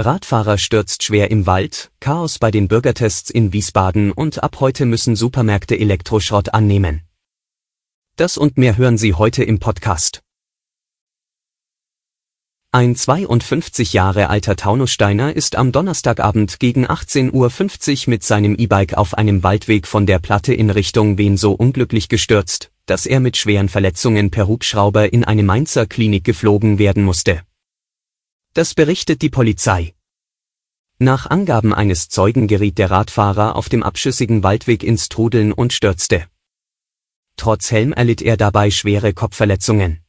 Radfahrer stürzt schwer im Wald, Chaos bei den Bürgertests in Wiesbaden und ab heute müssen Supermärkte Elektroschrott annehmen. Das und mehr hören Sie heute im Podcast. Ein 52 Jahre alter Taunussteiner ist am Donnerstagabend gegen 18.50 Uhr mit seinem E-Bike auf einem Waldweg von der Platte in Richtung Wien so unglücklich gestürzt, dass er mit schweren Verletzungen per Hubschrauber in eine Mainzer Klinik geflogen werden musste. Das berichtet die Polizei. Nach Angaben eines Zeugen geriet der Radfahrer auf dem abschüssigen Waldweg ins Trudeln und stürzte. Trotz Helm erlitt er dabei schwere Kopfverletzungen.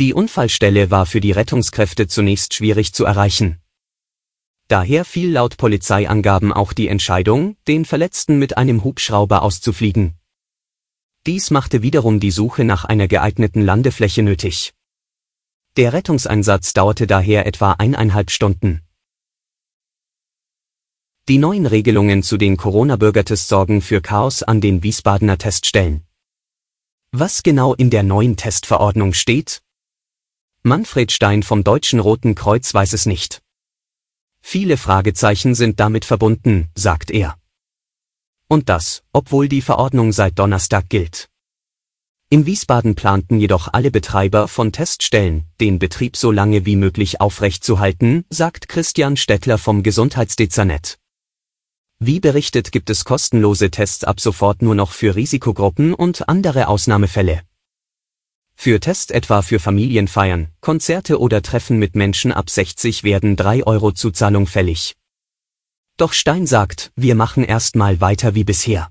Die Unfallstelle war für die Rettungskräfte zunächst schwierig zu erreichen. Daher fiel laut Polizeiangaben auch die Entscheidung, den Verletzten mit einem Hubschrauber auszufliegen. Dies machte wiederum die Suche nach einer geeigneten Landefläche nötig. Der Rettungseinsatz dauerte daher etwa eineinhalb Stunden. Die neuen Regelungen zu den Corona-Bürgertests sorgen für Chaos an den Wiesbadener Teststellen. Was genau in der neuen Testverordnung steht? Manfred Stein vom Deutschen Roten Kreuz weiß es nicht. Viele Fragezeichen sind damit verbunden, sagt er. Und das, obwohl die Verordnung seit Donnerstag gilt. In Wiesbaden planten jedoch alle Betreiber von Teststellen, den Betrieb so lange wie möglich aufrechtzuhalten, sagt Christian Stettler vom Gesundheitsdezernett. Wie berichtet gibt es kostenlose Tests ab sofort nur noch für Risikogruppen und andere Ausnahmefälle. Für Tests etwa für Familienfeiern, Konzerte oder Treffen mit Menschen ab 60 werden 3 Euro Zuzahlung fällig. Doch Stein sagt, wir machen erstmal weiter wie bisher.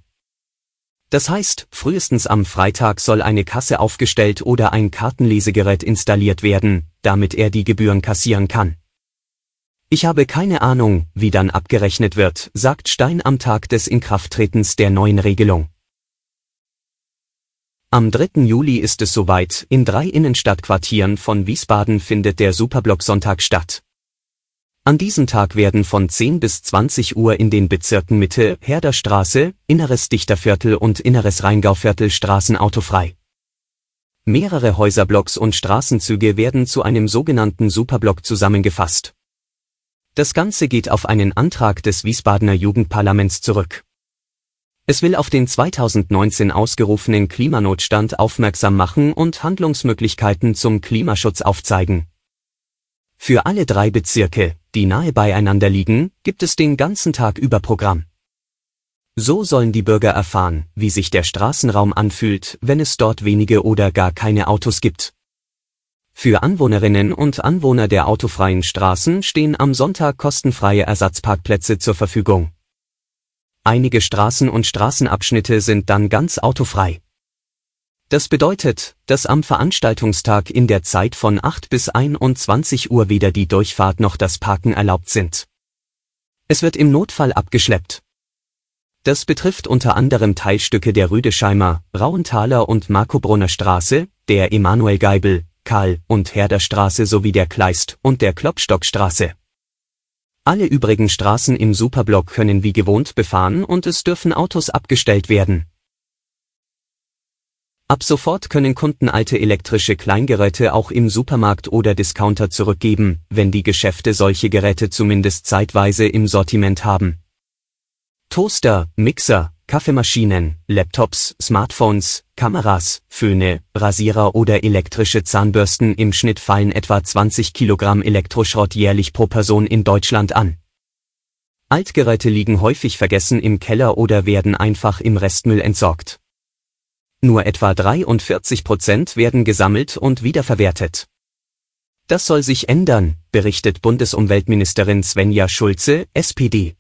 Das heißt, frühestens am Freitag soll eine Kasse aufgestellt oder ein Kartenlesegerät installiert werden, damit er die Gebühren kassieren kann. Ich habe keine Ahnung, wie dann abgerechnet wird, sagt Stein am Tag des Inkrafttretens der neuen Regelung. Am 3. Juli ist es soweit, in drei Innenstadtquartieren von Wiesbaden findet der Superblock-Sonntag statt. An diesem Tag werden von 10 bis 20 Uhr in den Bezirken Mitte, Herderstraße, Inneres Dichterviertel und Inneres Rheingauviertel Straßen autofrei. Mehrere Häuserblocks und Straßenzüge werden zu einem sogenannten Superblock zusammengefasst. Das Ganze geht auf einen Antrag des Wiesbadener Jugendparlaments zurück. Es will auf den 2019 ausgerufenen Klimanotstand aufmerksam machen und Handlungsmöglichkeiten zum Klimaschutz aufzeigen. Für alle drei Bezirke, die nahe beieinander liegen, gibt es den ganzen Tag über Programm. So sollen die Bürger erfahren, wie sich der Straßenraum anfühlt, wenn es dort wenige oder gar keine Autos gibt. Für Anwohnerinnen und Anwohner der autofreien Straßen stehen am Sonntag kostenfreie Ersatzparkplätze zur Verfügung. Einige Straßen und Straßenabschnitte sind dann ganz autofrei. Das bedeutet, dass am Veranstaltungstag in der Zeit von 8 bis 21 Uhr weder die Durchfahrt noch das Parken erlaubt sind. Es wird im Notfall abgeschleppt. Das betrifft unter anderem Teilstücke der Rüdesheimer, Rauenthaler und Markobrunner Straße, der Emanuel Geibel, Karl und Herderstraße sowie der Kleist und der Klopstockstraße. Alle übrigen Straßen im Superblock können wie gewohnt befahren und es dürfen Autos abgestellt werden. Ab sofort können Kunden alte elektrische Kleingeräte auch im Supermarkt oder Discounter zurückgeben, wenn die Geschäfte solche Geräte zumindest zeitweise im Sortiment haben. Toaster, Mixer, Kaffeemaschinen, Laptops, Smartphones, Kameras, Föhne, Rasierer oder elektrische Zahnbürsten im Schnitt fallen etwa 20 Kilogramm Elektroschrott jährlich pro Person in Deutschland an. Altgeräte liegen häufig vergessen im Keller oder werden einfach im Restmüll entsorgt. Nur etwa 43 Prozent werden gesammelt und wiederverwertet. Das soll sich ändern, berichtet Bundesumweltministerin Svenja Schulze, SPD.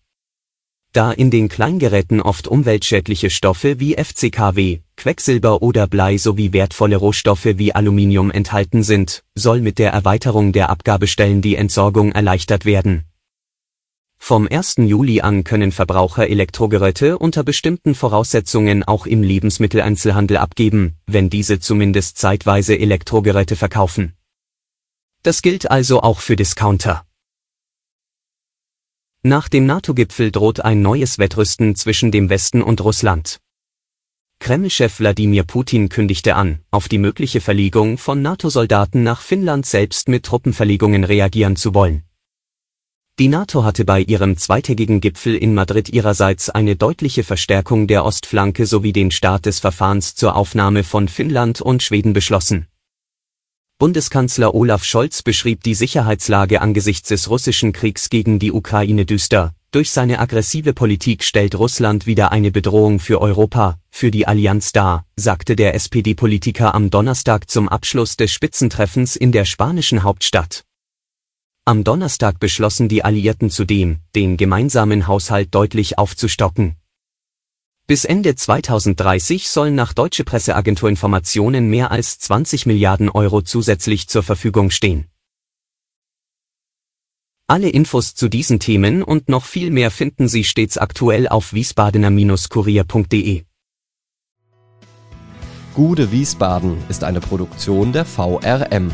Da in den Kleingeräten oft umweltschädliche Stoffe wie FCKW, Quecksilber oder Blei sowie wertvolle Rohstoffe wie Aluminium enthalten sind, soll mit der Erweiterung der Abgabestellen die Entsorgung erleichtert werden. Vom 1. Juli an können Verbraucher Elektrogeräte unter bestimmten Voraussetzungen auch im Lebensmitteleinzelhandel abgeben, wenn diese zumindest zeitweise Elektrogeräte verkaufen. Das gilt also auch für Discounter. Nach dem NATO-Gipfel droht ein neues Wettrüsten zwischen dem Westen und Russland. Kreml-Chef Wladimir Putin kündigte an, auf die mögliche Verlegung von NATO-Soldaten nach Finnland selbst mit Truppenverlegungen reagieren zu wollen. Die NATO hatte bei ihrem zweitägigen Gipfel in Madrid ihrerseits eine deutliche Verstärkung der Ostflanke sowie den Start des Verfahrens zur Aufnahme von Finnland und Schweden beschlossen. Bundeskanzler Olaf Scholz beschrieb die Sicherheitslage angesichts des russischen Kriegs gegen die Ukraine düster. Durch seine aggressive Politik stellt Russland wieder eine Bedrohung für Europa, für die Allianz dar, sagte der SPD-Politiker am Donnerstag zum Abschluss des Spitzentreffens in der spanischen Hauptstadt. Am Donnerstag beschlossen die Alliierten zudem, den gemeinsamen Haushalt deutlich aufzustocken. Bis Ende 2030 sollen nach deutsche Presseagentur Informationen mehr als 20 Milliarden Euro zusätzlich zur Verfügung stehen. Alle Infos zu diesen Themen und noch viel mehr finden Sie stets aktuell auf wiesbadener-kurier.de. Gude Wiesbaden ist eine Produktion der VRM